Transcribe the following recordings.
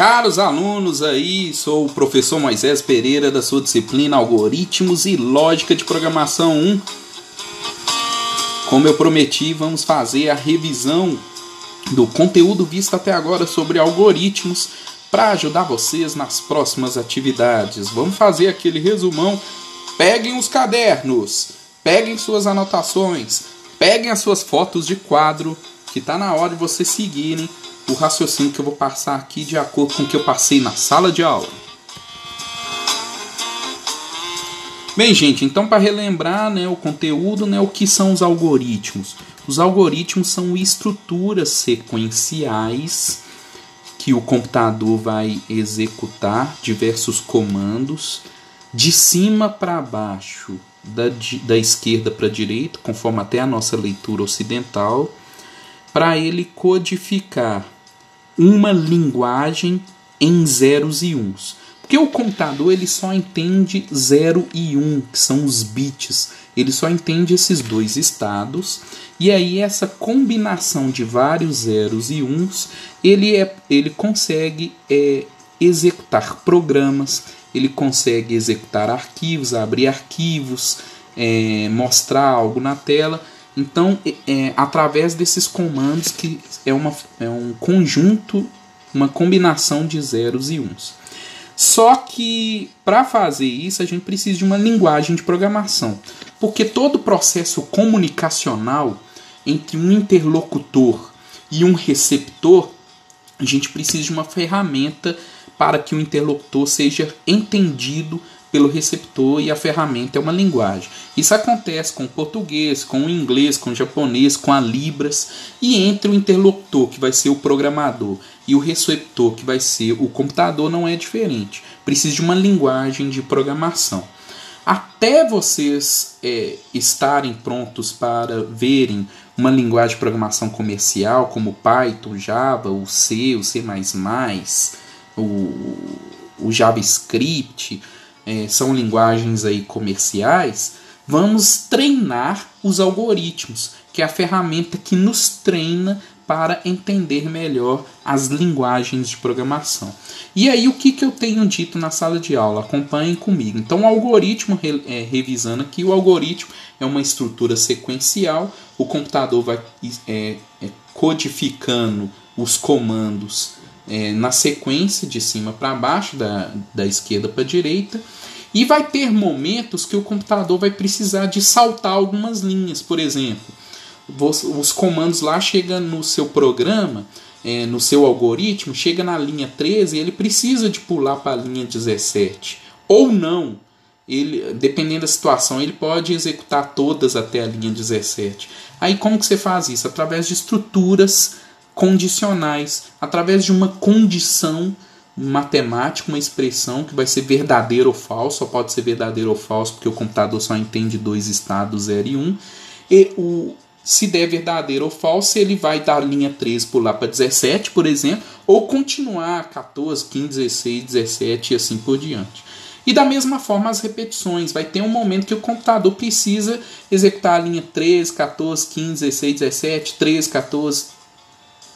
Caros alunos aí, sou o professor Moisés Pereira da sua disciplina Algoritmos e Lógica de Programação 1. Como eu prometi, vamos fazer a revisão do conteúdo visto até agora sobre algoritmos para ajudar vocês nas próximas atividades. Vamos fazer aquele resumão. Peguem os cadernos, peguem suas anotações, peguem as suas fotos de quadro, que está na hora de vocês seguirem o raciocínio que eu vou passar aqui de acordo com o que eu passei na sala de aula. Bem, gente, então para relembrar né, o conteúdo, né, o que são os algoritmos? Os algoritmos são estruturas sequenciais que o computador vai executar diversos comandos de cima para baixo, da, da esquerda para a direita, conforme até a nossa leitura ocidental, para ele codificar uma linguagem em zeros e uns. Porque o computador ele só entende 0 e 1, um, que são os bits. Ele só entende esses dois estados. E aí essa combinação de vários zeros e uns, ele, é, ele consegue é, executar programas, ele consegue executar arquivos, abrir arquivos, é, mostrar algo na tela. Então, é, é, através desses comandos, que é, uma, é um conjunto, uma combinação de zeros e uns. Só que para fazer isso a gente precisa de uma linguagem de programação, porque todo processo comunicacional entre um interlocutor e um receptor, a gente precisa de uma ferramenta para que o interlocutor seja entendido pelo receptor e a ferramenta é uma linguagem. Isso acontece com o português, com o inglês, com o japonês, com a Libras e entre o interlocutor, que vai ser o programador, e o receptor, que vai ser o computador, não é diferente. Precisa de uma linguagem de programação. Até vocês é, estarem prontos para verem uma linguagem de programação comercial como Python, Java, o C, o C++, o, o JavaScript, é, são linguagens aí comerciais, vamos treinar os algoritmos, que é a ferramenta que nos treina para entender melhor as linguagens de programação. E aí, o que, que eu tenho dito na sala de aula? Acompanhem comigo. Então, o algoritmo, é, revisando aqui, o algoritmo é uma estrutura sequencial, o computador vai é, é, codificando os comandos é, na sequência de cima para baixo, da, da esquerda para a direita. E vai ter momentos que o computador vai precisar de saltar algumas linhas. Por exemplo, os comandos lá chegam no seu programa, é, no seu algoritmo, chega na linha 13 e ele precisa de pular para a linha 17. Ou não. Ele, dependendo da situação, ele pode executar todas até a linha 17. Aí como que você faz isso? Através de estruturas condicionais, através de uma condição matemática, uma expressão que vai ser verdadeiro ou falso, só pode ser verdadeiro ou falso porque o computador só entende dois estados 0 e 1. Um, e o, se der verdadeiro ou falso, ele vai dar linha 13 pular para 17, por exemplo, ou continuar 14, 15, 16, 17 e assim por diante. E da mesma forma as repetições, vai ter um momento que o computador precisa executar a linha 13, 14, 15, 16, 17, 13, 14,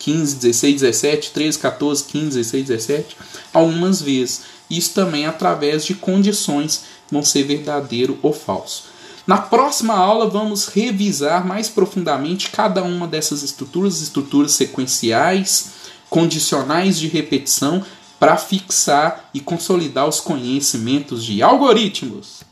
15, 16, 17, 13, 14, 15, 16, 17, algumas vezes. Isso também através de condições vão ser verdadeiro ou falso. Na próxima aula vamos revisar mais profundamente cada uma dessas estruturas, estruturas sequenciais, condicionais de repetição, para fixar e consolidar os conhecimentos de algoritmos.